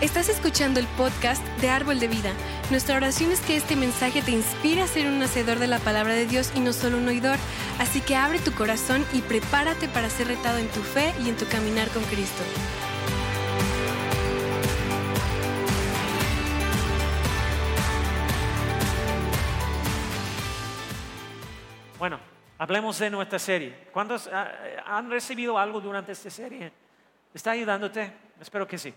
Estás escuchando el podcast de Árbol de Vida. Nuestra oración es que este mensaje te inspire a ser un hacedor de la palabra de Dios y no solo un oidor. Así que abre tu corazón y prepárate para ser retado en tu fe y en tu caminar con Cristo. Bueno, hablemos de nuestra serie. ¿Cuántos ah, han recibido algo durante esta serie? ¿Está ayudándote? Espero que sí.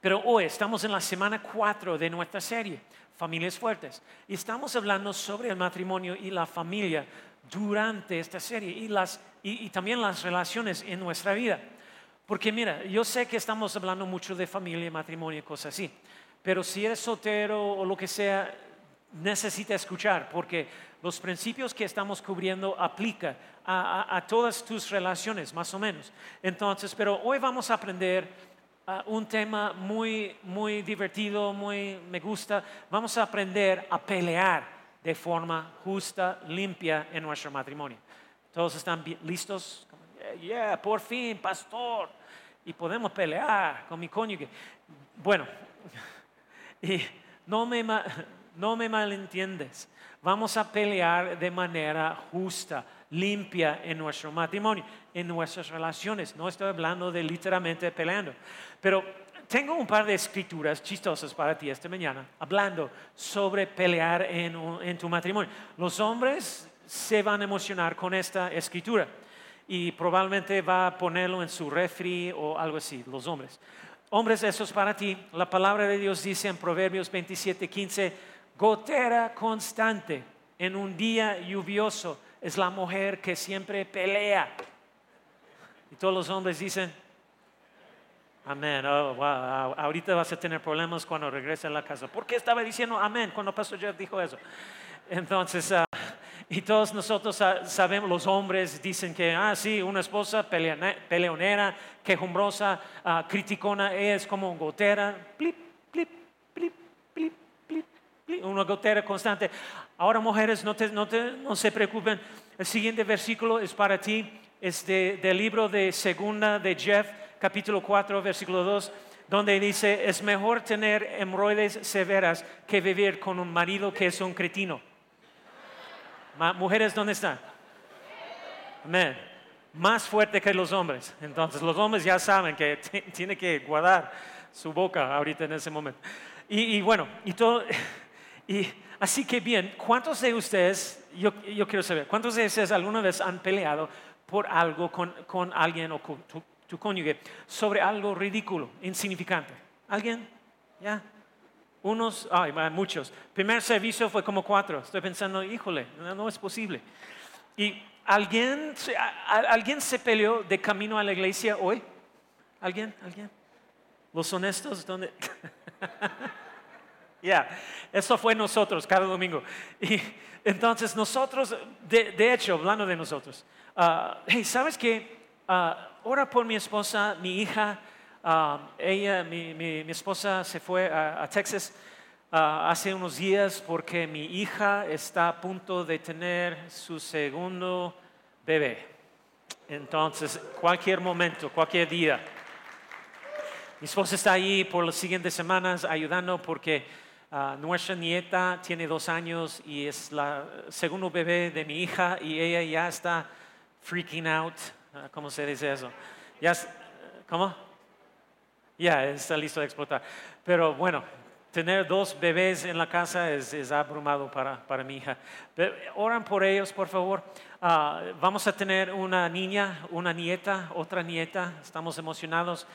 Pero hoy estamos en la semana 4 de nuestra serie, Familias Fuertes, y estamos hablando sobre el matrimonio y la familia durante esta serie y, las, y, también las relaciones en nuestra vida. Porque mira, yo sé que estamos hablando mucho de familia, matrimonio y cosas así, pero si eres soltero o lo que sea, necesita escuchar, porque los principios que estamos cubriendo aplican a, a todas tus relaciones, más o menos. Entonces, pero hoy vamos a aprender Un tema muy, muy divertido, muy me gusta. Vamos a aprender a pelear de forma justa, limpia en nuestro matrimonio. ¿Todos están listos? Yeah, por fin, pastor. Y podemos pelear con mi cónyuge. Bueno, y no me, no me malentiendes. Vamos a pelear de manera justa limpia en nuestro matrimonio, en nuestras relaciones. No estoy hablando de literalmente peleando. Pero tengo un par de escrituras chistosas para ti esta mañana, hablando sobre pelear en, tu matrimonio. Los hombres se van a emocionar con esta escritura y probablemente va a ponerlo en su refri o algo así, los hombres. Hombres, eso es para ti. La palabra de Dios dice en Proverbios 27, 15, gotera constante en un día lluvioso es la mujer que siempre pelea. Y todos los hombres dicen, amén. Oh, wow. Ahorita vas a tener problemas cuando regreses a la casa. ¿Por qué estaba diciendo amén cuando Pastor Jeff dijo eso? Entonces, ah, y todos nosotros sabemos, los hombres dicen que, ah, sí, una esposa peleonera, quejumbrosa, uh, criticona, es como gotera, plip, plip, plip, plip, una gotera constante. Ahora, mujeres, no, no, se preocupen. El siguiente versículo es para ti. Es del libro de Segunda de Jeff, capítulo 4, versículo 2, donde dice, es mejor tener hemorroides severas que vivir con un marido que es un cretino. mujeres, ¿dónde están? Amén. Más fuerte que los hombres. Entonces, los hombres ya saben que tiene que guardar su boca ahorita en ese momento. Y bueno, y todo... Así que bien, ¿cuántos de ustedes, yo, quiero saber, ¿cuántos de ustedes alguna vez han peleado por algo con, alguien o con tu, cónyuge sobre algo ridículo, insignificante? ¿Alguien? ¿Ya? Unos, ay, muchos. Primer servicio fue como cuatro. Estoy pensando, híjole, no, es posible. ¿Y alguien, alguien se peleó de camino a la iglesia hoy? ¿Alguien? ¿Alguien? ¿Los honestos? ¿Dónde? Ya, eso fue nosotros cada domingo. Y entonces nosotros, de, hecho, hablando de nosotros, uh, hey, ¿sabes qué? Uh, ora por mi esposa, mi hija, uh, ella, mi, mi, esposa se fue a, a Texas hace unos días porque mi hija está a punto de tener su segundo bebé. Entonces, cualquier momento, cualquier día. Mi esposa está ahí por las siguientes semanas ayudando porque Ah, nuestra nieta tiene dos años y es la segundo bebé de mi hija y ella ya está freaking out. Ah, ¿Cómo se dice eso? Ya, ¿Cómo? Ya, está listo de explotar. Pero bueno, tener dos bebés en la casa es, abrumado para, para, mi hija. Pero, oran por ellos, por favor. Ah, vamos a tener una niña, una nieta, otra nieta. Estamos emocionados.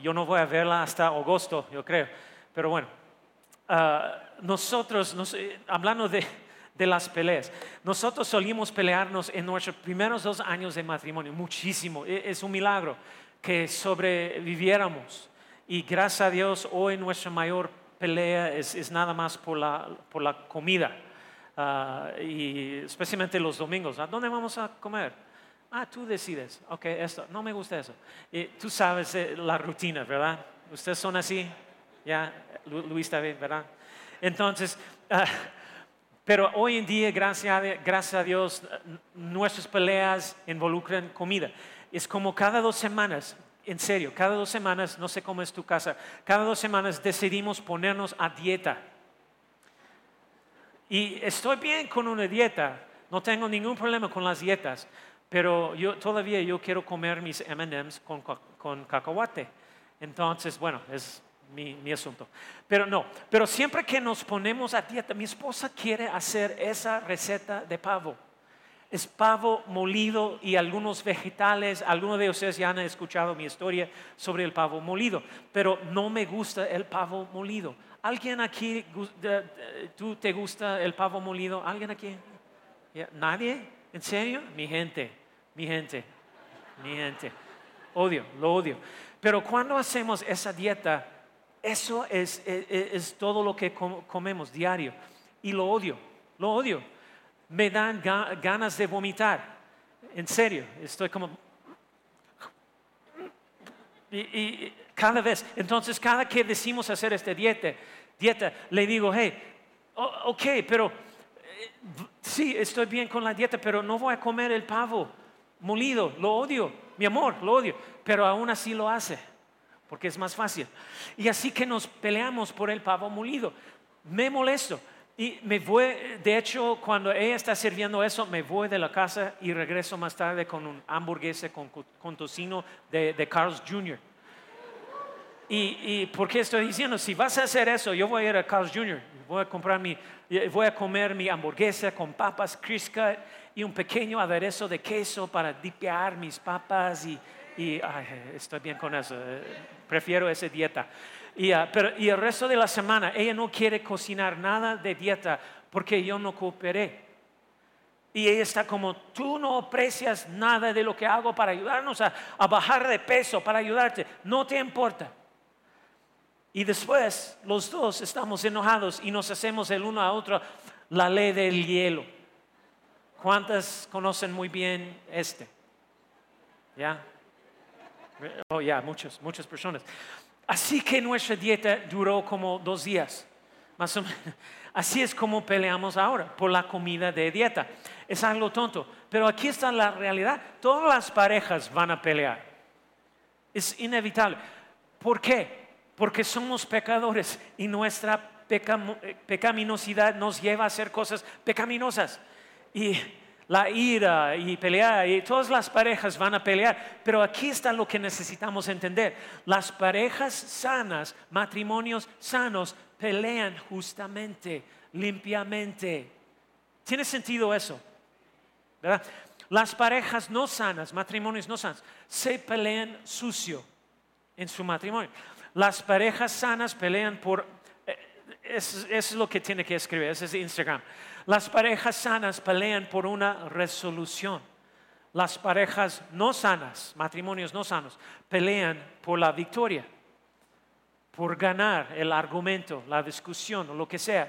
yo no voy a verla hasta agosto, yo creo. Pero bueno, Ah, nosotros, eh, hablando de, las peleas, nosotros solimos pelearnos en nuestros primeros dos años de matrimonio, muchísimo. E, es un milagro que sobreviviéramos. Y gracias a Dios, hoy nuestra mayor pelea es, nada más por la, por la comida. Ah, y especialmente los domingos. ¿A dónde vamos a comer? Ah, tú decides. Ok, esto, no me gusta eso. Y tú sabes eh, la rutina, ¿verdad? ¿Ustedes son así? Ya, Luis está bien, ¿verdad? Entonces, ah, pero hoy en día, gracias a, Dios, nuestras peleas involucran comida. Es como cada dos semanas en serio, cada dos semanas, no sé cómo es tu casa, cada dos semanas decidimos ponernos a dieta. Y estoy bien con una dieta, no tengo ningún problema con las dietas, pero yo todavía yo quiero comer mis M&M's con, con cacahuate. Entonces, bueno, es mi, mi, asunto. Pero no, pero siempre que nos ponemos a dieta, mi esposa quiere hacer esa receta de pavo es pavo molido y algunos vegetales. Algunos de ustedes ya han escuchado mi historia sobre el pavo molido, pero no me gusta el pavo molido. ¿Alguien aquí, tú te gusta el pavo molido? ¿Alguien aquí? ¿Nadie? ¿En serio? Mi gente, mi gente, mi gente. Odio, lo odio. Pero cuando hacemos esa dieta, eso es, es todo lo que comemos diario. Y lo odio, lo odio. Me dan ganas de vomitar. En serio, estoy como... Y, cada vez, entonces cada que decimos hacer esta dieta, dieta, le digo, hey, ok, pero eh, sí, estoy bien con la dieta, pero no voy a comer el pavo molido, lo odio, mi amor, lo odio, pero aún así lo hace, porque es más fácil. Y así que nos peleamos por el pavo molido. Me molesto, y me voy, de hecho, cuando ella está sirviendo eso, me voy de la casa y regreso más tarde con un hamburguesa con, tocino de, de, Carl's Jr. Y, y ¿por qué estoy diciendo? Si vas a hacer eso, yo voy a ir a Carl's Jr. Voy a comprar mi, voy a comer mi hamburguesa con papas Criscut y un pequeño aderezo de queso para dipear mis papas y, y estoy bien con eso. Eh, prefiero esa dieta. Y, ah, pero, y el resto de la semana ella no quiere cocinar nada de dieta porque yo no cooperé. Y ella está como, tú no aprecias nada de lo que hago para ayudarnos a, a bajar de peso, para ayudarte. No te importa. Y después los dos estamos enojados y nos hacemos el uno a otro la ley del hielo. ¿Cuántas conocen muy bien este? ¿Ya? Oh, ya, muchas, muchas personas. Así que nuestra dieta duró como dos días. Más o menos. Así es como peleamos ahora por la comida de dieta. Es algo tonto. Pero aquí está la realidad. Todas las parejas van a pelear. Es inevitable. ¿Por qué? Porque somos pecadores y nuestra pecaminosidad nos lleva a hacer cosas pecaminosas. Y la ira y pelear, y todas las parejas van a pelear, pero aquí está lo que necesitamos entender. Las parejas sanas, matrimonios sanos, pelean justamente, limpiamente. ¿Tiene sentido eso? ¿Verdad? Las parejas no sanas, matrimonios no sanos, se pelean sucio en su matrimonio. Las parejas sanas pelean por... Eh, eso, es lo que tiene que escribir, ese es Instagram. Las parejas sanas pelean por una resolución. Las parejas no sanas, matrimonios no sanos, pelean por la victoria, por ganar el argumento, la discusión o lo que sea,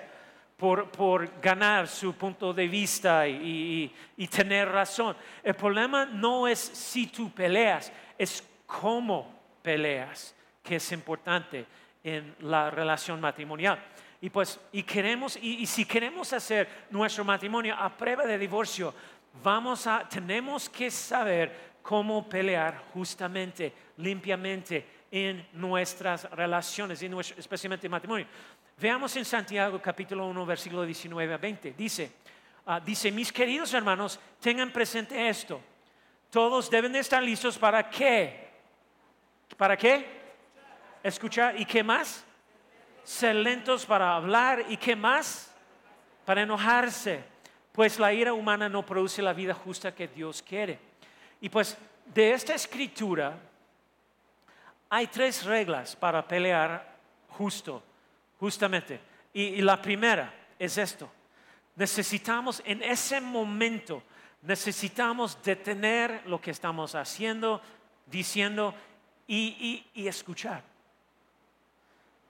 por, ganar su punto de vista y, y tener razón. El problema no es si tú peleas, es cómo peleas, que es importante en la relación matrimonial. Y pues, y queremos, y, si queremos hacer nuestro matrimonio a prueba de divorcio, vamos a, tenemos que saber cómo pelear justamente, limpiamente en nuestras relaciones, en especialmente en matrimonio. Veamos en Santiago capítulo 1, versículo 19 a 20. Dice, ah, dice, mis queridos hermanos, tengan presente esto. Todos deben estar listos para qué? ¿Para qué? Escuchar. ¿Y qué más? Ser lentos para hablar y qué más? Para enojarse. Pues la ira humana no produce la vida justa que Dios quiere. Y pues de esta escritura hay tres reglas para pelear justo, justamente. Y, la primera es esto. Necesitamos en ese momento, necesitamos detener lo que estamos haciendo, diciendo y escuchar.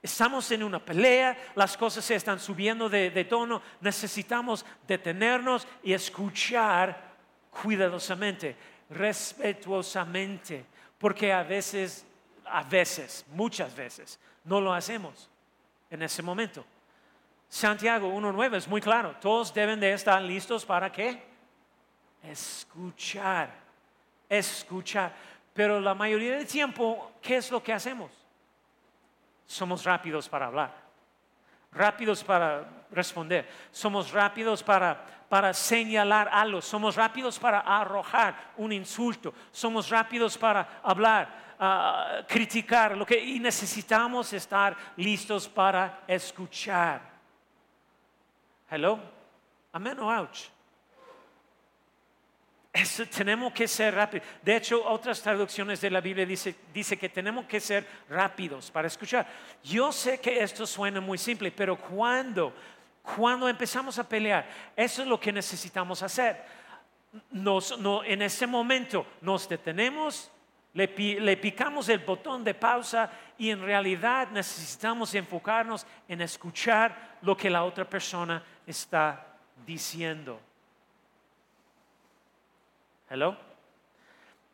Estamos en una pelea, las cosas se están subiendo de, tono, necesitamos detenernos y escuchar cuidadosamente, respetuosamente, porque a veces, a veces, muchas veces, no lo hacemos en ese momento. Santiago 1.9 es muy claro, todos deben de estar listos para qué? Escuchar, escuchar. Pero la mayoría del tiempo, ¿qué es lo que hacemos? Somos rápidos para hablar, rápidos para responder, somos rápidos para, para señalar algo, somos rápidos para arrojar un insulto, somos rápidos para hablar, ah, criticar, lo que, y necesitamos estar listos para escuchar. Hello, amén o ouch. Eso, tenemos que ser rápidos. De hecho, otras traducciones de la Biblia dice, dice que tenemos que ser rápidos para escuchar. Yo sé que esto suena muy simple, pero cuando, cuando empezamos a pelear, eso es lo que necesitamos hacer. Nos, no, en ese momento nos detenemos, le, le picamos el botón de pausa y en realidad necesitamos enfocarnos en escuchar lo que la otra persona está diciendo. Hello.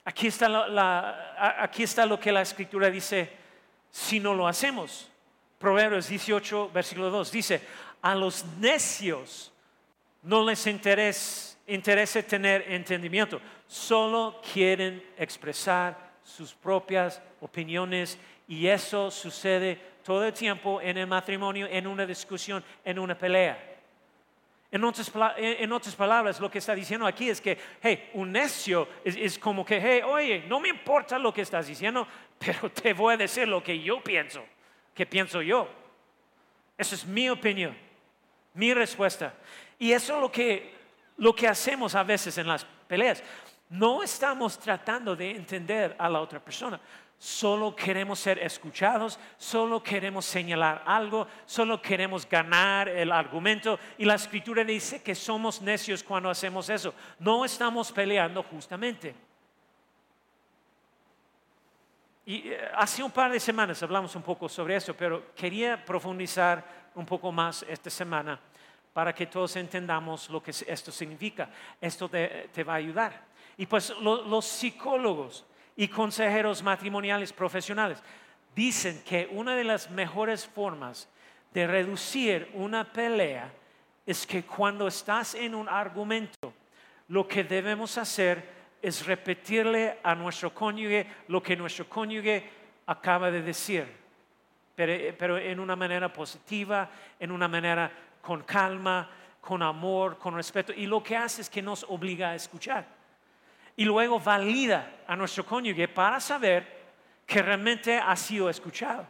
Aquí está, aquí está lo que la escritura dice si no lo hacemos. Proverbios 18, versículo 2 dice, a los necios no les interesa, interesa tener entendimiento, solo quieren expresar sus propias opiniones y eso sucede todo el tiempo en el matrimonio, en una discusión, en una pelea. En otras, palabras, lo que está diciendo aquí es que, hey, un necio es, como que, hey, oye, no me importa lo que estás diciendo, pero te voy a decir lo que yo pienso, que pienso yo. Esa es mi opinión, mi respuesta. Y eso es lo que, lo que hacemos a veces en las peleas. No estamos tratando de entender a la otra persona solo queremos ser escuchados, solo queremos señalar algo, solo queremos ganar el argumento. Y la escritura dice que somos necios cuando hacemos eso. No estamos peleando justamente. Y eh, hace un par de semanas hablamos un poco sobre eso, pero quería profundizar un poco más esta semana para que todos entendamos lo que esto significa. Esto te, va a ayudar. Y pues los psicólogos y consejeros matrimoniales profesionales. Dicen que una de las mejores formas de reducir una pelea es que cuando estás en un argumento, lo que debemos hacer es repetirle a nuestro cónyuge lo que nuestro cónyuge acaba de decir, pero, pero, en una manera positiva, en una manera con calma, con amor, con respeto, y lo que hace es que nos obliga a escuchar y luego valida a nuestro cónyuge para saber que realmente ha sido escuchado.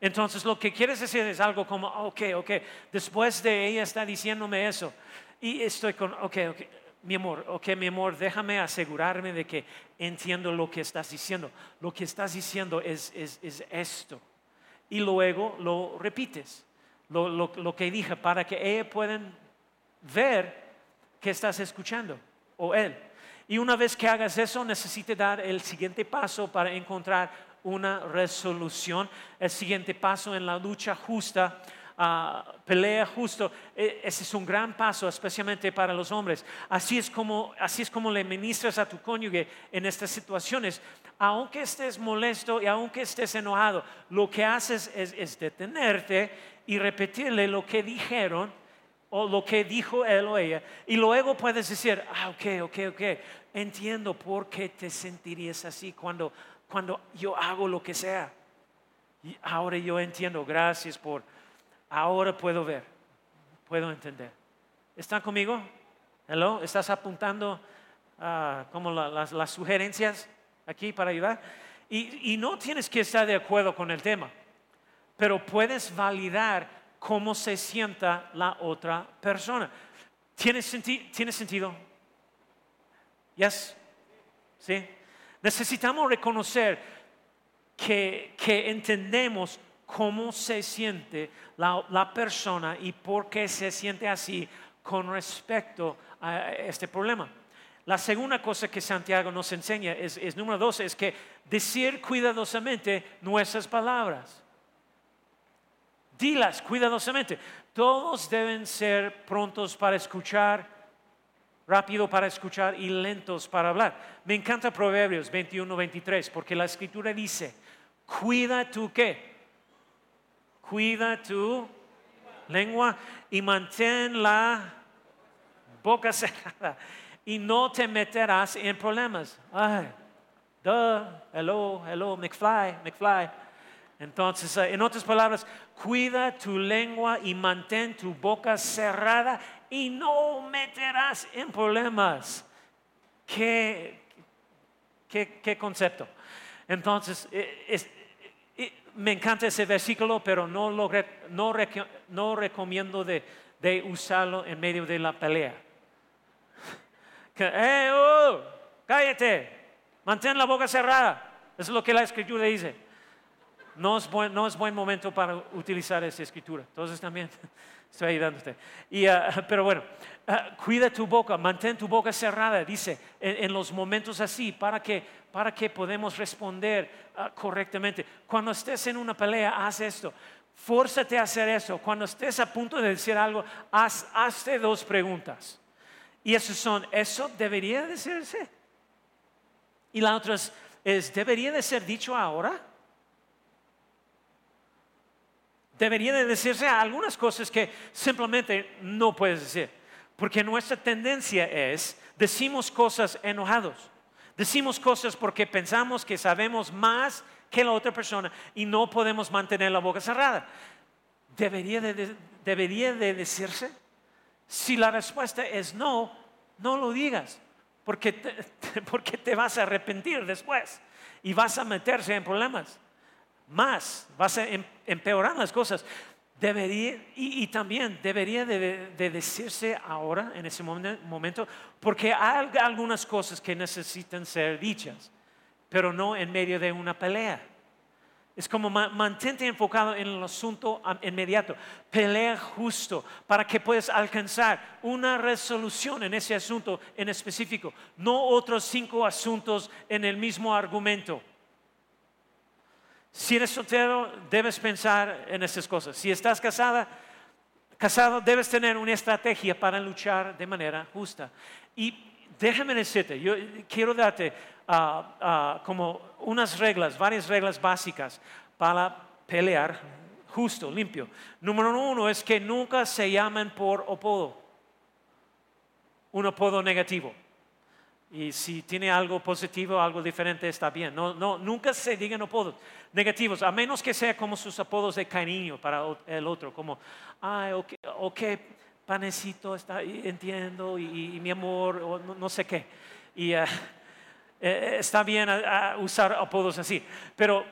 Entonces lo que quieres decir es algo como, ok, ok, después de ella está diciéndome eso y estoy con, ok, ok, mi amor, ok, mi amor, déjame asegurarme de que entiendo lo que estás diciendo. Lo que estás diciendo es, esto. Y luego lo repites, lo, lo que dije, para que ella puedan ver que estás escuchando, o él. Y una vez que hagas eso, necesitas dar el siguiente paso para encontrar una resolución, el siguiente paso en la lucha justa, uh, pelea justo. E, ese es un gran paso, especialmente para los hombres. Así es como, así es como le ministras a tu cónyuge en estas situaciones. Aunque estés molesto y aunque estés enojado, lo que haces es, es detenerte y repetirle lo que dijeron o lo que dijo él o ella, y luego puedes decir, ah, ok, ok, ok, entiendo por qué te sentirías así cuando, cuando yo hago lo que sea. Y ahora yo entiendo, gracias por, ahora puedo ver, puedo entender. ¿Están conmigo? Hello, ¿estás apuntando uh, como las, las, sugerencias aquí para ayudar? Y, y no tienes que estar de acuerdo con el tema, pero puedes validar cómo se sienta la otra persona. ¿Tiene, ¿tiene sentido? ¿Yes? ¿Sí? Necesitamos reconocer que, entendemos cómo se siente la, la, persona y por qué se siente así con respecto a este problema. La segunda cosa que Santiago nos enseña es, es número dos, es que decir cuidadosamente nuestras palabras. Dilas cuidadosamente. Todos deben ser prontos para escuchar, rápido para escuchar y lentos para hablar. Me encanta Proverbios 21, 23, porque la escritura dice, cuida tu qué? Cuida tu lengua y mantén la boca cerrada y no te meterás en problemas. Ay, duh, hello, hello, McFly, McFly. Entonces, eh, en otras palabras, cuida tu lengua y mantén tu boca cerrada y no meterás en problemas. ¿Qué, concepto? Entonces, eh, eh, me encanta ese versículo, pero no, lo, no, recomiendo de, usarlo en medio de la pelea. hey, oh, cállate, mantén la boca cerrada. Es lo que la escritura dice no es buen, no es buen momento para utilizar esa escritura. Entonces también estoy ayudándote. Y, ah, pero bueno, ah, cuida tu boca, mantén tu boca cerrada, dice, en, los momentos así, para que, para que podamos responder ah, correctamente. Cuando estés en una pelea, haz esto. Fórzate a hacer eso. Cuando estés a punto de decir algo, haz, hazte dos preguntas. Y esas son, ¿eso debería decirse? Y la otra es ¿debería de ser dicho ahora? Debería de decirse algunas cosas que simplemente no puedes decir. Porque nuestra tendencia es, decimos cosas enojados. Decimos cosas porque pensamos que sabemos más que la otra persona y no podemos mantener la boca cerrada. ¿Debería de, debería de decirse? Si la respuesta es no, no lo digas, porque porque te vas a arrepentir después y vas a meterse en problemas más, vas a em, empeorar las cosas. Debería, y, también debería de, decirse ahora, en ese momento, porque hay algunas cosas que necesitan ser dichas, pero no en medio de una pelea. Es como mantente enfocado en el asunto inmediato. Pelea justo para que puedas alcanzar una resolución en ese asunto en específico, no otros cinco asuntos en el mismo argumento. Si eres soltero, debes pensar en estas cosas. Si estás casada, casado, debes tener una estrategia para luchar de manera justa. Y déjame decirte, yo quiero darte ah, ah, como unas reglas, varias reglas básicas para pelear justo, limpio. Número uno es que nunca se llamen por apodo, un apodo negativo. Y si tiene algo positivo, algo diferente, está bien. No, no, nunca se digan apodos negativos, a menos que sea como sus apodos de cariño para el otro, como, ay, ok, okay panecito, está, entiendo, y, mi amor, o no, sé qué. Y eh, eh, está bien usar apodos así. Pero,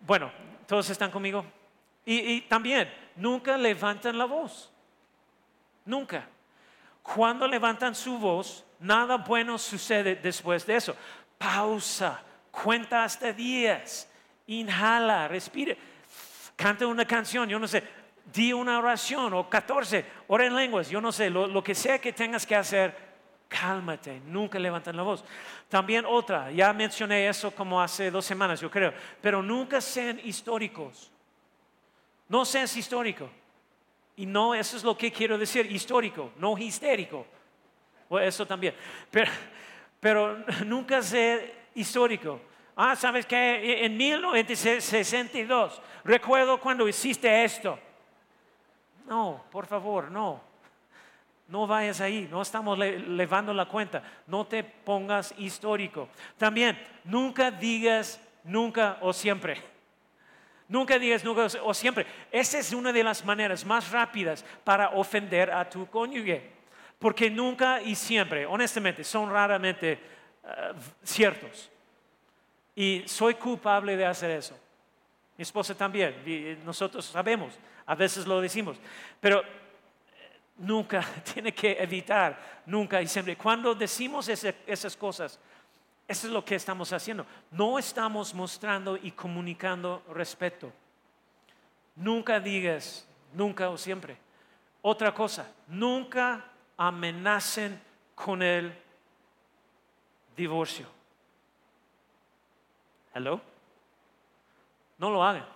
bueno, todos están conmigo. y también, nunca levantan la voz. Nunca. Cuando levantan su voz, nada bueno sucede después de eso. Pausa, cuenta hasta 10, inhala, respire, canta una canción, yo no sé, di una oración o 14, ora en lenguas, yo no sé, lo, que sea que tengas que hacer, cálmate, nunca levanten la voz. También otra, ya mencioné eso como hace dos semanas, yo creo, pero nunca sean históricos. No seas histórico. Y no, eso es lo que quiero decir, histórico, no histérico eso también. Pero, pero nunca sé histórico. Ah, ¿sabes qué? En 1962, recuerdo cuando hiciste esto. No, por favor, no. No vayas ahí, no estamos levando la cuenta. No te pongas histórico. También, nunca digas nunca o siempre. Nunca digas nunca o siempre. Esa es una de las maneras más rápidas para ofender a tu cónyuge. Porque nunca y siempre, honestamente, son raramente eh, ciertos. Y soy culpable de hacer eso. Mi esposa también, nosotros sabemos, a veces lo decimos, pero eh, nunca tiene que evitar, nunca y siempre. Cuando decimos esas cosas, eso es lo que estamos haciendo. No estamos mostrando y comunicando respeto. Nunca digas, nunca o siempre. Otra cosa, nunca amenacen con el divorcio. ¿Hello? No lo hagan.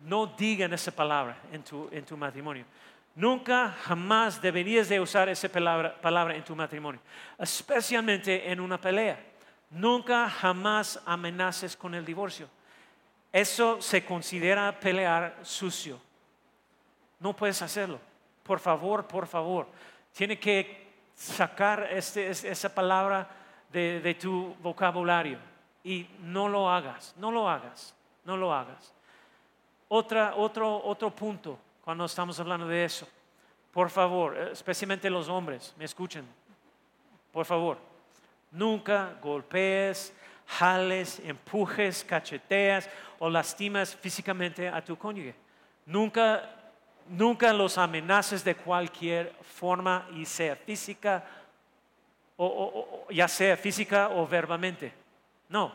No digan esa palabra en tu, en tu matrimonio. Nunca, jamás deberías de usar esa palabra, palabra en tu matrimonio, especialmente en una pelea. Nunca, jamás amenaces con el divorcio. Eso se considera pelear sucio. No puedes hacerlo. Por favor, por favor tiene que sacar este, esa palabra de, tu vocabulario. Y no lo hagas, no lo hagas, no lo hagas. Otra, otro, otro punto cuando estamos hablando de eso. Por favor, especialmente los hombres, me escuchen. Por favor, nunca golpees, jales, empujes, cacheteas o lastimas físicamente a tu cónyuge. Nunca, nunca los amenaces de cualquier forma y sea física o, ya sea física o verbalmente. No,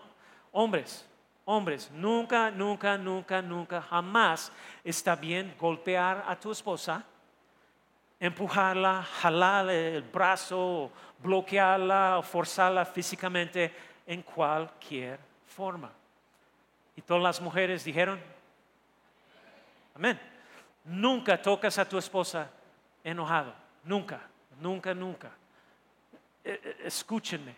hombres, hombres, nunca, nunca, nunca, nunca, jamás está bien golpear a tu esposa, empujarla, jalarle el brazo, bloquearla forzarla físicamente en cualquier forma. Y todas las mujeres dijeron, amén. Nunca tocas a tu esposa enojado, nunca, nunca, nunca. E, e, escúchenme,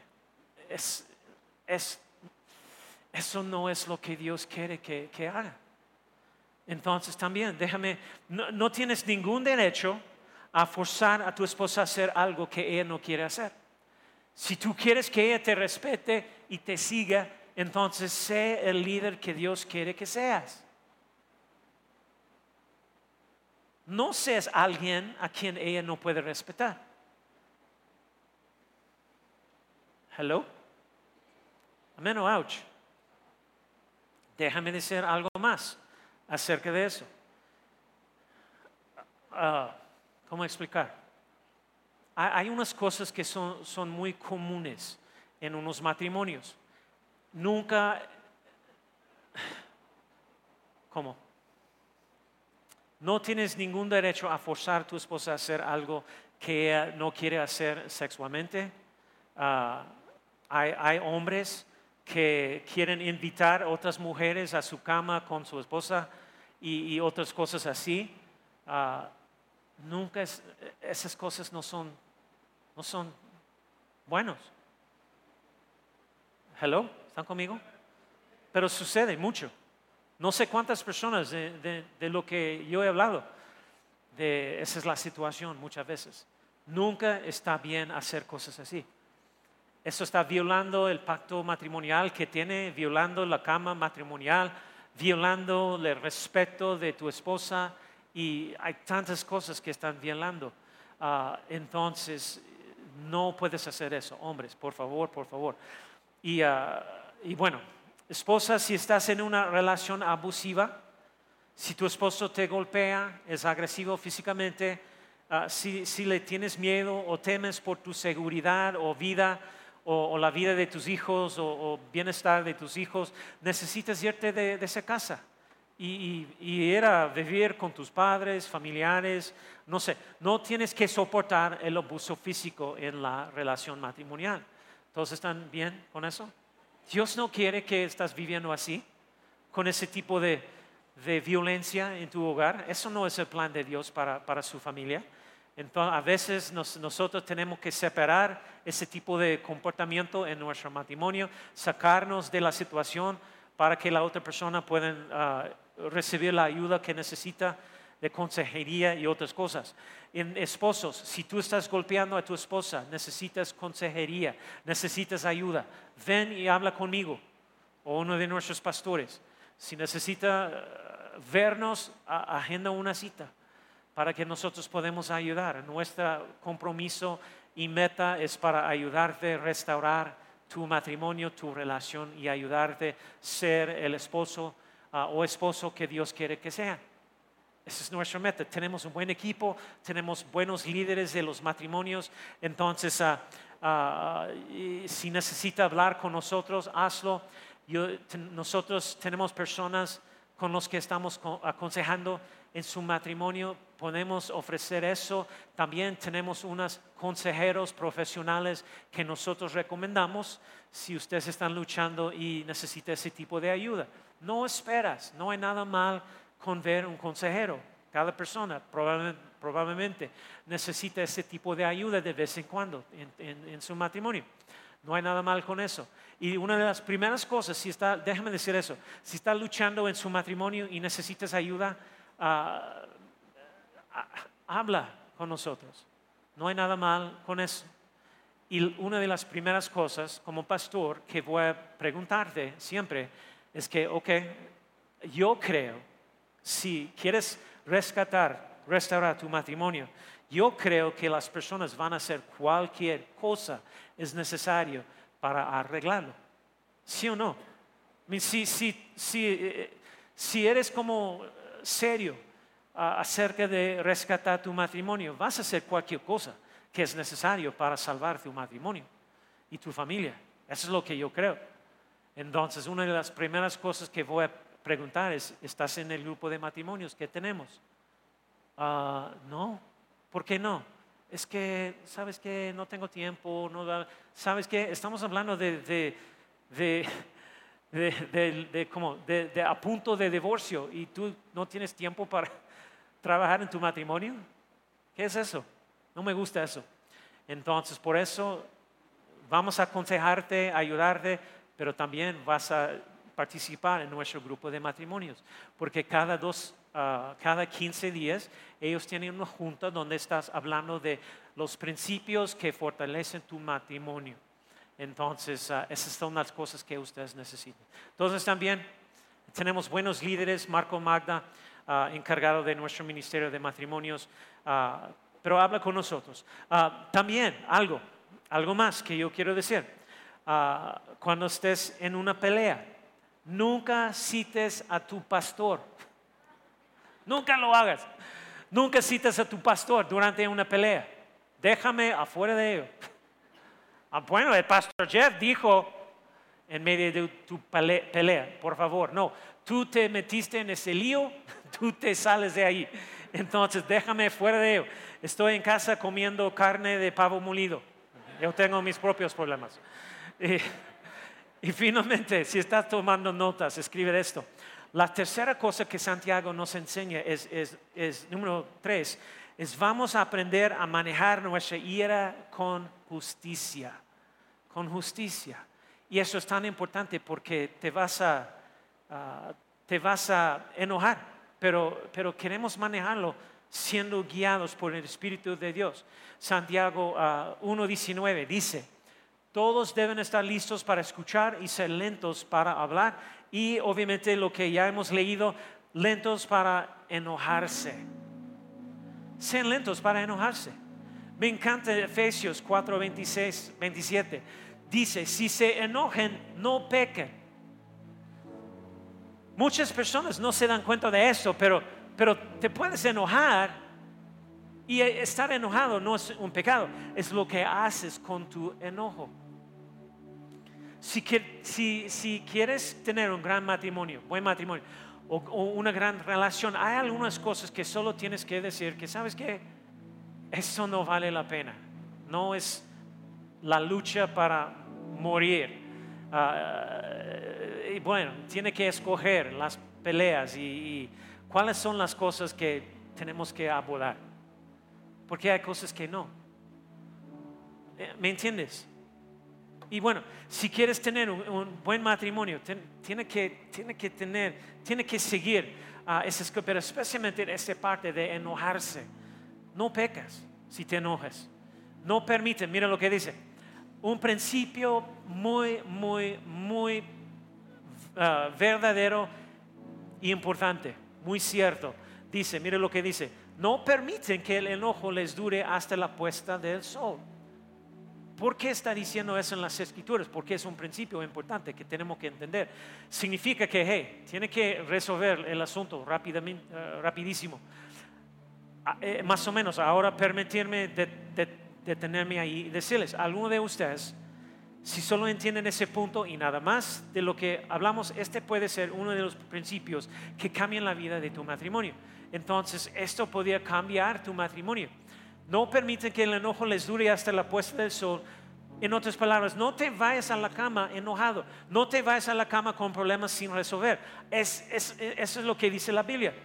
eso no es lo que Dios quiere que, haga. Entonces también, déjame, no, tienes ningún derecho a forzar a tu esposa a hacer algo que ella no quiere hacer. Si tú quieres que ella te respete y te siga, entonces sé el líder que Dios quiere que seas. No seas alguien a quien ella no puede respetar. Hello? Amén o ouch. Déjame decir algo más acerca de eso. Ah, ¿Cómo explicar? Hay unas cosas que son, son muy comunes en unos matrimonios. Nunca... ¿Cómo? No tienes ningún derecho a forzar a tu esposa a hacer algo que no quiere hacer sexualmente. Uh, hay, hombres que quieren invitar otras mujeres a su cama con su esposa y, otras cosas así. Ah, nunca esas cosas no son, no son buenos. Hello, ¿están conmigo? Pero sucede mucho. No sé cuántas personas de, de, lo que yo he hablado, de, esa es la situación muchas veces. Nunca está bien hacer cosas así. Eso está violando el pacto matrimonial que tiene, violando la cama matrimonial, violando el respeto de tu esposa y hay tantas cosas que están violando. Ah, entonces, no puedes hacer eso, hombres, por favor, por favor. Y, ah, bueno, esposa, si estás en una relación abusiva, si tu esposo te golpea, es agresivo físicamente, ah, si, le tienes miedo o temes por tu seguridad o vida, o, la vida de tus hijos o, bienestar de tus hijos, necesitas irte de, esa casa y, ir a vivir con tus padres, familiares, no sé, no tienes que soportar el abuso físico en la relación matrimonial. ¿Todos están bien con eso? Dios no quiere que estás viviendo así, con ese tipo de, violencia en tu hogar. Eso no es el plan de Dios para su familia. Entonces, a veces nosotros tenemos que separar ese tipo de comportamiento en nuestro matrimonio, sacarnos de la situación para que la otra persona pueda ah, recibir la ayuda que necesita de consejería y otras cosas. En esposos, si tú estás golpeando a tu esposa, necesitas consejería, necesitas ayuda, ven y habla conmigo o uno de nuestros pastores. Si necesita ah, vernos, agenda una cita para que nosotros podamos ayudar. Nuestro compromiso y meta es para ayudarte a restaurar tu matrimonio, tu relación y ayudarte a ser el esposo ah, o esposo que Dios quiere que sea. Esa es nuestra meta. Tenemos un buen equipo, tenemos buenos líderes de los matrimonios. Entonces, ah, ah, si necesita hablar con nosotros, hazlo. nosotros tenemos personas con los que estamos aconsejando en su matrimonio, podemos ofrecer eso. También tenemos unos consejeros profesionales que nosotros recomendamos si ustedes están luchando y necesitan ese tipo de ayuda. No esperas, no hay nada mal con ver un consejero. Cada persona probablemente, necesita ese tipo de ayuda de vez en cuando en, su matrimonio. No hay nada mal con eso. Y una de las primeras cosas, si está, déjame decir eso, si está luchando en su matrimonio y necesitas ayuda, ah, habla con nosotros. No hay nada mal con eso. Y una de las primeras cosas como pastor que voy a preguntarte siempre es que, ok, yo creo, si quieres rescatar, restaurar tu matrimonio, yo creo que las personas van a hacer cualquier cosa es necesario para arreglarlo. ¿Sí o no? Si, si, si, eh, si eres como serio acerca de rescatar tu matrimonio, vas a hacer cualquier cosa que es necesario para salvar tu matrimonio y tu familia. Eso es lo que yo creo. Entonces, una de las primeras cosas que voy a preguntar es, ¿estás en el grupo de matrimonios que tenemos? Ah, no, ¿por qué no? Es que, ¿sabes qué? No tengo tiempo, no ¿sabes qué? Estamos hablando de, de, de, de, de, a punto de divorcio y tú no tienes tiempo para trabajar en tu matrimonio. ¿Qué es eso? No me gusta eso. Entonces, por eso vamos a aconsejarte, ayudarte, pero también vas a participar en nuestro grupo de matrimonios, porque cada dos, ah, cada 15 días ellos tienen una junta donde estás hablando de los principios que fortalecen tu matrimonio. Entonces, uh, esas son las cosas que ustedes necesitan. Entonces, también tenemos buenos líderes, Marco Magda, ah, encargado de nuestro ministerio de matrimonios, pero habla con nosotros. Ah, también algo, algo más que yo quiero decir. Ah, cuando estés en una pelea, nunca cites a tu pastor. Nunca lo hagas. Nunca cites a tu pastor durante una pelea. Déjame afuera de ello. Ah, bueno, el pastor Jeff dijo en medio de tu pelea, por favor, no, tú te metiste en ese lío, tú te sales de ahí. Entonces déjame fuera de ello. Estoy en casa comiendo carne de pavo molido. Yo tengo mis propios problemas. Y, finalmente, si estás tomando notas, escribe esto. La tercera cosa que Santiago nos enseña es, número tres, es vamos a aprender a manejar nuestra ira con justicia, con justicia. Y eso es tan importante porque te vas a, te vas a enojar, pero, pero queremos manejarlo siendo guiados por el Espíritu de Dios. Santiago 1.19 ah, dice, todos deben estar listos para escuchar y ser lentos para hablar y obviamente lo que ya hemos leído, lentos para enojarse. Sean lentos para enojarse. Me encanta Efesios 4, 27. Dice, si se enojen, no pequen. Muchas personas no se dan cuenta de eso, pero pero te puedes enojar y estar enojado no es un pecado, es lo que haces con tu enojo. Si, quieres tener un gran matrimonio, buen matrimonio, o, una gran relación, hay algunas cosas que solo tienes que decir que, ¿sabes que Eso no vale la pena. No es la lucha para morir. Ah, y bueno, tiene que escoger las peleas y ¿Cuáles son las cosas que tenemos que abordar? Porque hay cosas que no. Eh, ¿Me entiendes? Y bueno, si quieres tener un, buen matrimonio, tiene, que, tiene que tener, tiene que seguir uh, pero especialmente en esa parte de enojarse. No pecas si te enojas. No permite, mira lo que dice, un principio muy, muy, muy uh, verdadero y importante muy cierto. Dice, mire lo que dice, no permiten que el enojo les dure hasta la puesta del sol. ¿Por qué está diciendo eso en las escrituras? Porque es un principio importante que tenemos que entender. Significa que, hey, tiene que resolver el asunto rápidamente, eh, rapidísimo. Ah, eh, más o menos, ahora permitirme detenerme ahí y decirles, alguno de ustedes si solo entienden ese punto y nada más de lo que hablamos, este puede ser uno de los principios que cambian la vida de tu matrimonio. Entonces, esto podría cambiar tu matrimonio. No permiten que el enojo les dure hasta la puesta del sol. En otras palabras, no te vayas a la cama enojado, no te vayas a la cama con problemas sin resolver. Es, eso es lo que dice la Biblia.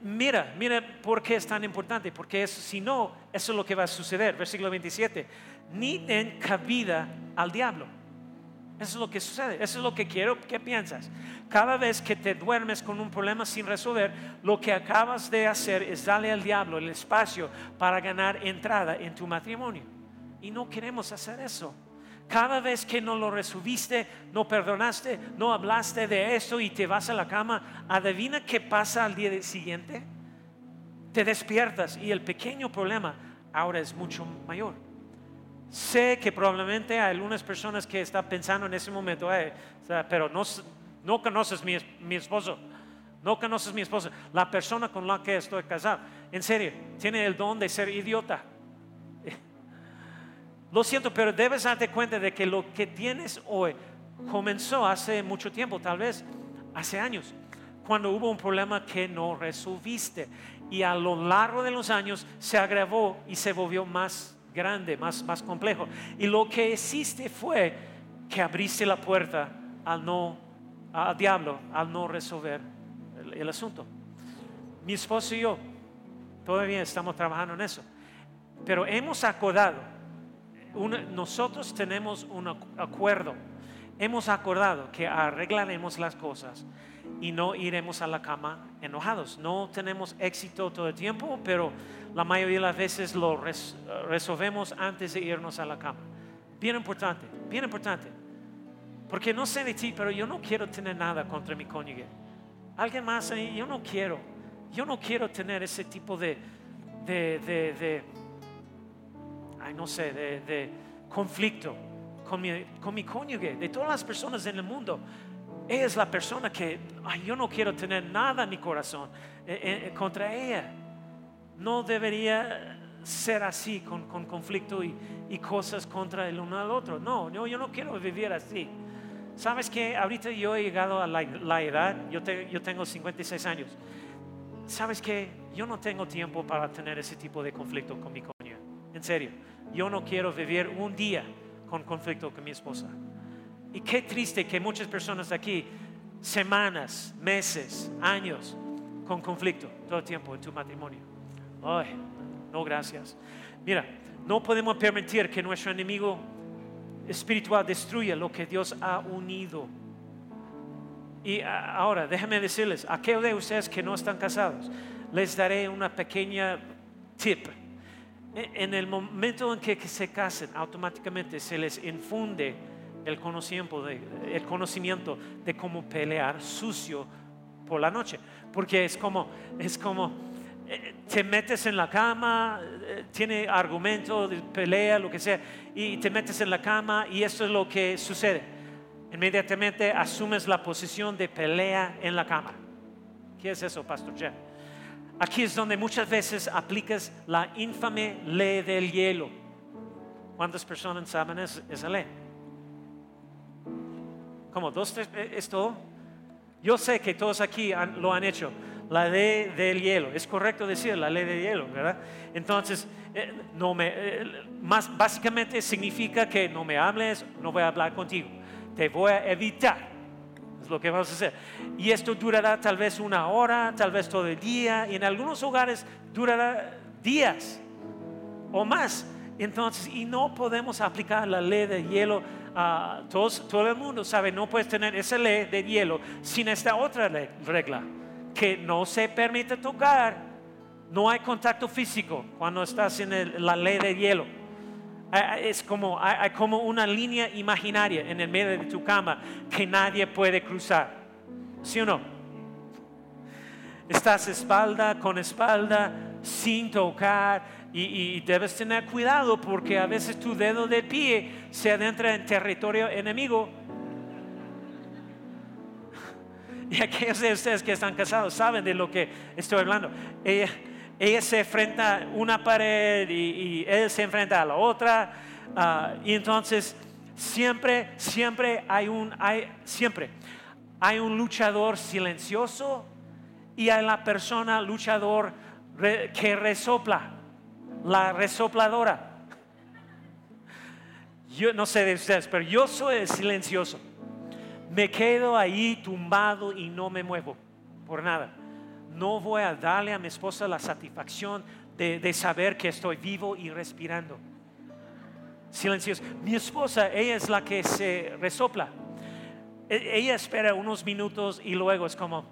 Mira, mira por qué es tan importante, porque si no, eso es lo que va a suceder. Versículo 27 ni den cabida al diablo. Eso es lo que sucede, eso es lo que quiero que piensas. Cada vez que te duermes con un problema sin resolver, lo que acabas de hacer es darle al diablo el espacio para ganar entrada en tu matrimonio. Y no queremos hacer eso. Cada vez que no lo resolviste, no perdonaste, no hablaste de eso y te vas a la cama, adivina qué pasa al día siguiente. Te despiertas y el pequeño problema ahora es mucho mayor. Sé que probablemente hay algunas personas que están pensando en ese momento, pero no, no conoces mi, mi esposo, no conoces mi esposa, la persona con la que estoy casado. En serio, tiene el don de ser idiota. Lo siento, pero debes darte cuenta de que lo que tienes hoy comenzó hace mucho tiempo, tal vez hace años, cuando hubo un problema que no resolviste. Y a lo largo de los años se agravó y se volvió más grande, más, más complejo. Y lo que hiciste fue que abriste la puerta al no, al diablo, al no resolver el asunto. Mi esposo y yo todavía estamos trabajando en eso. Pero hemos acordado nosotros tenemos un acuerdo. Hemos acordado que arreglaremos las cosas y no iremos a la cama enojados. No tenemos éxito todo el tiempo, pero la mayoría de las veces lo resolvemos antes de irnos a la cama. Bien importante, bien importante. Porque no sé de ti, pero yo no quiero tener nada contra mi cónyuge. Alguien más ahí, yo no quiero. Yo no quiero tener ese tipo de, de, de no sé, de, conflicto con mi, con cónyuge, de todas las personas en el mundo. Ella es la persona que yo no quiero tener nada en mi corazón eh, eh, eh, contra ella. No debería ser así con, con conflicto y, y, cosas contra el uno al otro. No, yo, no quiero vivir así. Sabes que ahorita yo he llegado a la, edad, yo, yo tengo 56 años. Sabes que yo no tengo tiempo para tener ese tipo de conflicto con mi cónyuge. En serio yo no quiero vivir un día con conflicto con mi esposa. Y qué triste que muchas personas aquí, semanas, meses, años, con conflicto todo el tiempo en tu matrimonio. Ay, no, gracias. Mira, no podemos permitir que nuestro enemigo espiritual destruya lo que Dios ha unido. Y ahora, déjenme decirles, a aquellos de ustedes que no están casados, les daré una pequeña tip en el momento en que se casen, automáticamente se les infunde el conocimiento de, cómo pelear sucio por la noche. Porque es como, es como, eh, te metes en la cama, eh, tiene argumento de pelea, lo que sea, y te metes en la cama y eso es lo que sucede. Inmediatamente asumes la posición de pelea en la cama. ¿Qué es eso, Pastor Jeff? Aquí es donde muchas veces aplicas la infame ley del hielo. ¿Cuántas personas saben esa ley? ¿Cómo? ¿Dos, tres? Eh, ¿Es todo? Yo sé que todos aquí lo han hecho. La ley del hielo. Es correcto decir la ley del hielo, ¿verdad? Entonces, eh, no me, eh, más básicamente significa que no me hables, no voy a hablar contigo. Te voy a evitar lo que vamos a hacer. Y esto durará tal vez una hora, tal vez todo el día, y en algunos hogares durará días o más. Entonces, y no podemos aplicar la ley de hielo a todos, todo el mundo sabe, no puedes tener esa ley de hielo sin esta otra regla, que no se permite tocar, no hay contacto físico cuando estás en la ley de hielo. Es como, hay como una línea imaginaria en el medio de tu cama que nadie puede cruzar. ¿Sí o no? Estás espalda con espalda, sin tocar, y, debes tener cuidado porque a veces tu dedo de pie se adentra en territorio enemigo. Y aquellos de ustedes que están casados saben de lo que estoy hablando. Ella, ella se enfrenta a una pared y, él se enfrenta a la otra. Ah, y entonces siempre, siempre hay un, hay, siempre hay un luchador silencioso y hay la persona luchador que resopla, la resopladora. Yo no sé de ustedes, pero yo soy el silencioso. Me quedo ahí tumbado y no me muevo por nada no voy a darle a mi esposa la satisfacción de, saber que estoy vivo y respirando. Silencioso. Mi esposa, ella es la que se resopla. E, ella espera unos minutos y luego es como...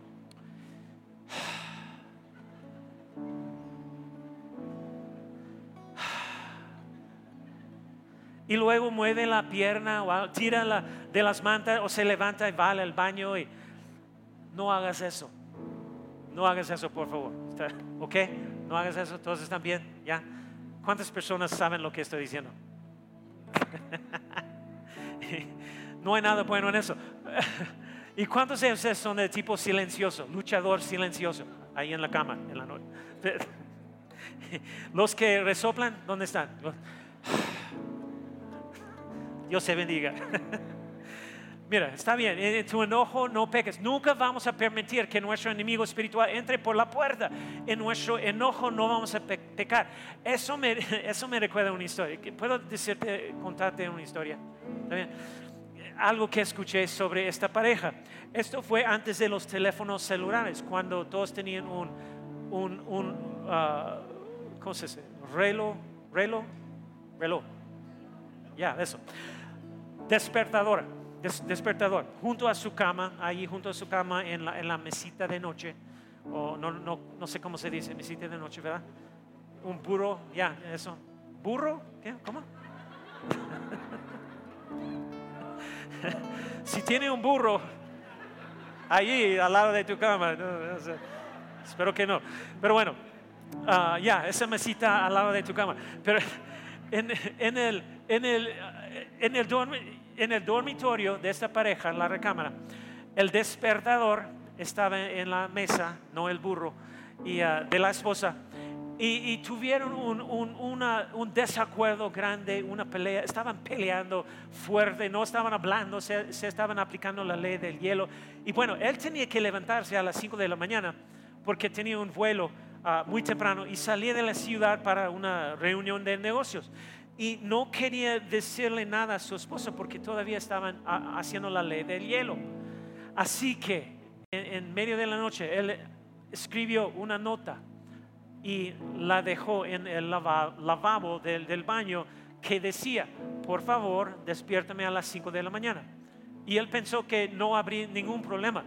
y luego mueve la pierna o tira de las mantas o se levanta y va al baño y no hagas eso. No hagas eso, por favor. ¿Ok? No hagas eso. ¿Todos están bien? ¿Ya? ¿Cuántas personas saben lo que estoy diciendo? no hay nada bueno en eso. ¿Y cuántos de ustedes son de tipo silencioso, luchador silencioso, ahí en la cama, en la noche? Los que resoplan, ¿dónde están? Dios se bendiga. Mira, está bien, en tu enojo no peques. Nunca vamos a permitir que nuestro enemigo espiritual entre por la puerta. En nuestro enojo no vamos a pecar. Eso me, eso me recuerda una historia. ¿Puedo decirte, contarte una historia? Algo que escuché sobre esta pareja. Esto fue antes de los teléfonos celulares, cuando todos tenían un, un, un uh, ¿cómo se dice? Reloj, reloj, reloj. Ya, eso. Despertadora despertador, junto a su cama, ahí junto a su cama en la, en la mesita de noche, o no, no, no, sé cómo se dice, mesita de noche, ¿verdad? Un burro, ya, eso. ¿Burro? ¿Qué? ¿Cómo? si tiene un burro ahí al lado de tu cama, espero que no. Pero bueno, ah, ya, esa mesita al lado de tu cama. Pero en, en el, en el, en el en el dormitorio de esta pareja, en la recámara, el despertador estaba en la mesa, no el burro, y, ah, de la esposa. Y, tuvieron un, un, desacuerdo grande, una pelea, estaban peleando fuerte, no estaban hablando, se, estaban aplicando la ley del hielo. Y bueno, él tenía que levantarse a las 5 de la mañana porque tenía un vuelo ah, muy temprano y salía de la ciudad para una reunión de negocios y no quería decirle nada a su esposa porque todavía estaban haciendo la ley del hielo. Así que en, medio de la noche él escribió una nota y la dejó en el lavabo del, del baño que decía, por favor, despiértame a las 5 de la mañana. Y él pensó que no habría ningún problema.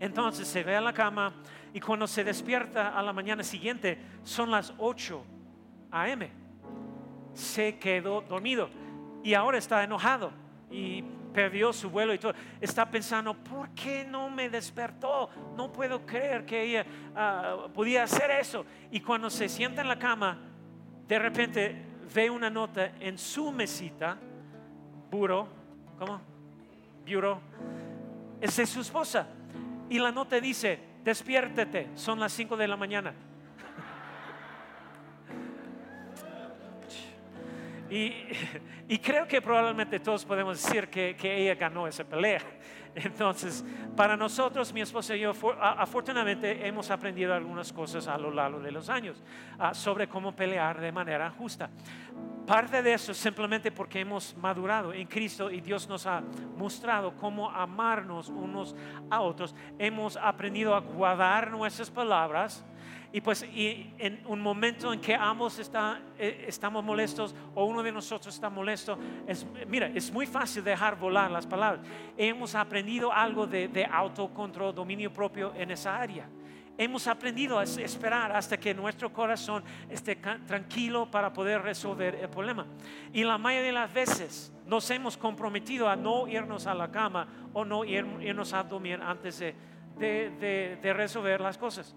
Entonces se ve a la cama y cuando se despierta a la mañana siguiente son las 8 a.m se quedó dormido y ahora está enojado y perdió su vuelo y todo. Está pensando, ¿por qué no me despertó? No puedo creer que ella ah, podía hacer eso. Y cuando se sienta en la cama, de repente ve una nota en su mesita, buro, ¿cómo? Bureau, es su esposa. Y la nota dice, despiértete, son las 5 de la mañana. Y, creo que probablemente todos podemos decir que, ella ganó esa pelea. Entonces, para nosotros, mi esposa y yo, afortunadamente hemos aprendido algunas cosas a lo largo de los años ah, sobre cómo pelear de manera justa. Parte de eso simplemente porque hemos madurado en Cristo y Dios nos ha mostrado cómo amarnos unos a otros. Hemos aprendido a guardar nuestras palabras y pues y en un momento en que ambos está, eh, estamos molestos o uno de nosotros está molesto, es, mira, es muy fácil dejar volar las palabras. Hemos aprendido algo de, de autocontrol, dominio propio en esa área. Hemos aprendido a esperar hasta que nuestro corazón esté tranquilo para poder resolver el problema. Y la mayoría de las veces nos hemos comprometido a no irnos a la cama o no irnos a dormir antes de, de, de resolver las cosas.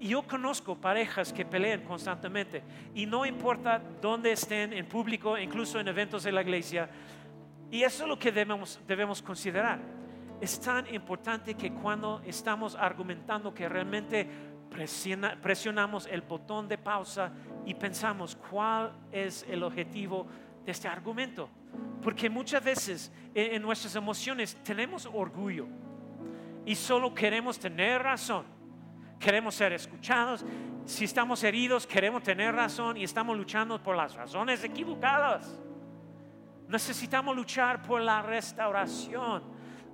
Y yo conozco parejas que pelean constantemente y no importa dónde estén, en público, incluso en eventos de la iglesia. Y eso es lo que debemos, debemos considerar. Es tan importante que cuando estamos argumentando que realmente presionamos el botón de pausa y pensamos cuál es el objetivo de este argumento. Porque muchas veces en nuestras emociones tenemos orgullo y solo queremos tener razón queremos ser escuchados. Si estamos heridos, queremos tener razón y estamos luchando por las razones equivocadas. Necesitamos luchar por la restauración,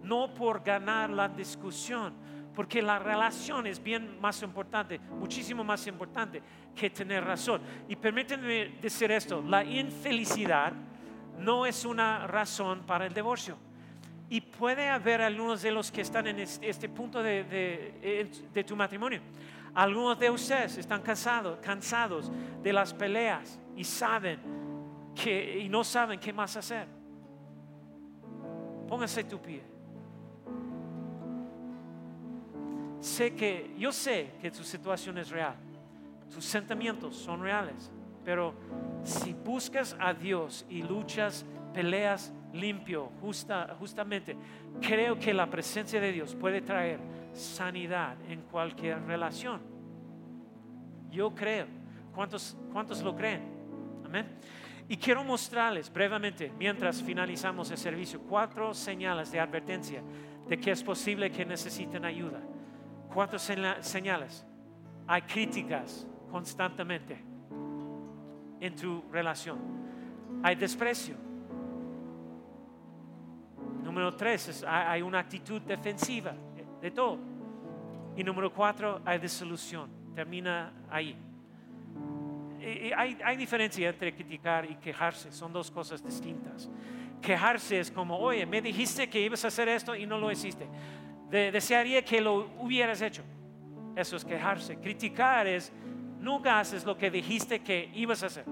no por ganar la discusión, porque la relación es bien más importante, muchísimo más importante que tener razón. Y permítanme decir esto, la infelicidad no es una razón para el divorcio. Y puede haber algunos de los que están en este, punto de, de, tu matrimonio. Algunos de ustedes están cansados, cansados de las peleas y saben que, y no saben qué más hacer. Póngase tu pie. Sé que, yo sé que tu situación es real. Tus sentimientos son reales. Pero si buscas a Dios y luchas, peleas limpio, justa, justamente, creo que la presencia de Dios puede traer sanidad en cualquier relación. Yo creo. ¿Cuántos, cuántos lo creen? Amén. Y quiero mostrarles brevemente, mientras finalizamos el servicio, cuatro señales de advertencia de que es posible que necesiten ayuda. Cuatro señales. Hay críticas constantemente en tu relación. Hay desprecio. Número tres, hay una actitud defensiva de todo. Y número cuatro, hay disolución. Termina ahí. hay, hay diferencia entre criticar y quejarse. Son dos cosas distintas. Quejarse es como, oye, me dijiste que ibas a hacer esto y no lo hiciste. desearía que lo hubieras hecho. Eso es quejarse. Criticar es, nunca haces lo que dijiste que ibas a hacer.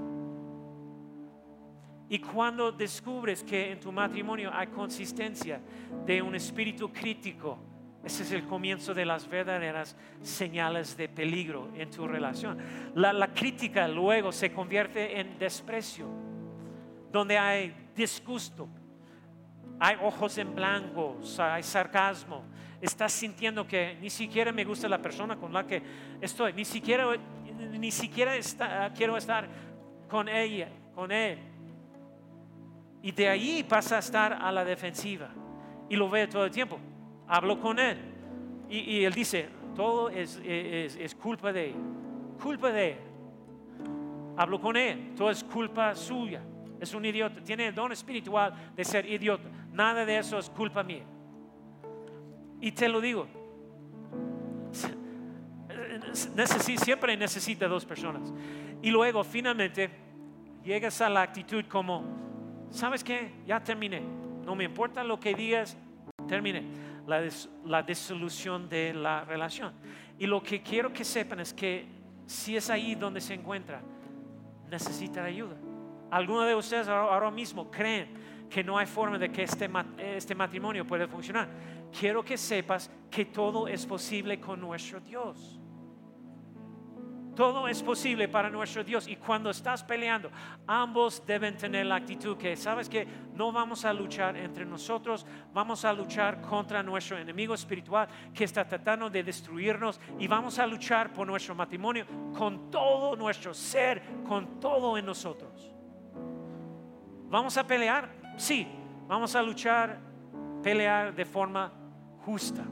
Y cuando descubres que en tu matrimonio hay consistencia de un espíritu crítico, ese es el comienzo de las verdaderas señales de peligro en tu relación. La, crítica luego se convierte en desprecio, donde hay disgusto, hay ojos en blanco, hay sarcasmo. Estás sintiendo que ni siquiera me gusta la persona con la que estoy, ni siquiera, ni siquiera quiero estar con ella, con él. Y de ahí pasa a estar a la defensiva. Y lo ve todo el tiempo. Hablo con él. Y, él dice, todo es, es, culpa de él. Culpa de él. Hablo con él. Todo es culpa suya. Es un idiota. Tiene el don espiritual de ser idiota. Nada de eso es culpa mía. Y te lo digo. siempre necesita dos personas. Y luego finalmente llegas a la actitud como ¿sabes qué? Ya terminé. No me importa lo que digas, terminé. La, la disolución de la relación. Y lo que quiero que sepan es que si es ahí donde se encuentra, necesita ayuda. Algunos de ustedes ahora mismo creen que no hay forma de que este, este matrimonio pueda funcionar. Quiero que sepas que todo es posible con nuestro Dios. Todo es posible para nuestro Dios. Y cuando estás peleando, ambos deben tener la actitud que, sabes que no vamos a luchar entre nosotros, vamos a luchar contra nuestro enemigo espiritual que está tratando de destruirnos y vamos a luchar por nuestro matrimonio con todo nuestro ser, con todo en nosotros. ¿Vamos a pelear? Sí, vamos a luchar, pelear de forma justa.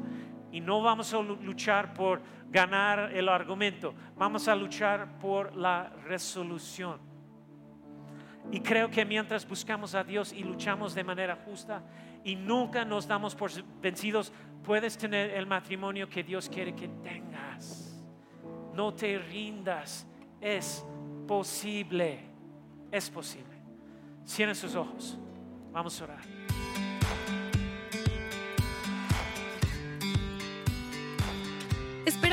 Y no vamos a luchar por ganar el argumento, vamos a luchar por la resolución. Y creo que mientras buscamos a Dios y luchamos de manera justa y nunca nos damos por vencidos, puedes tener el matrimonio que Dios quiere que tengas. No te rindas, es posible, es posible. Cierren sus ojos, vamos a orar.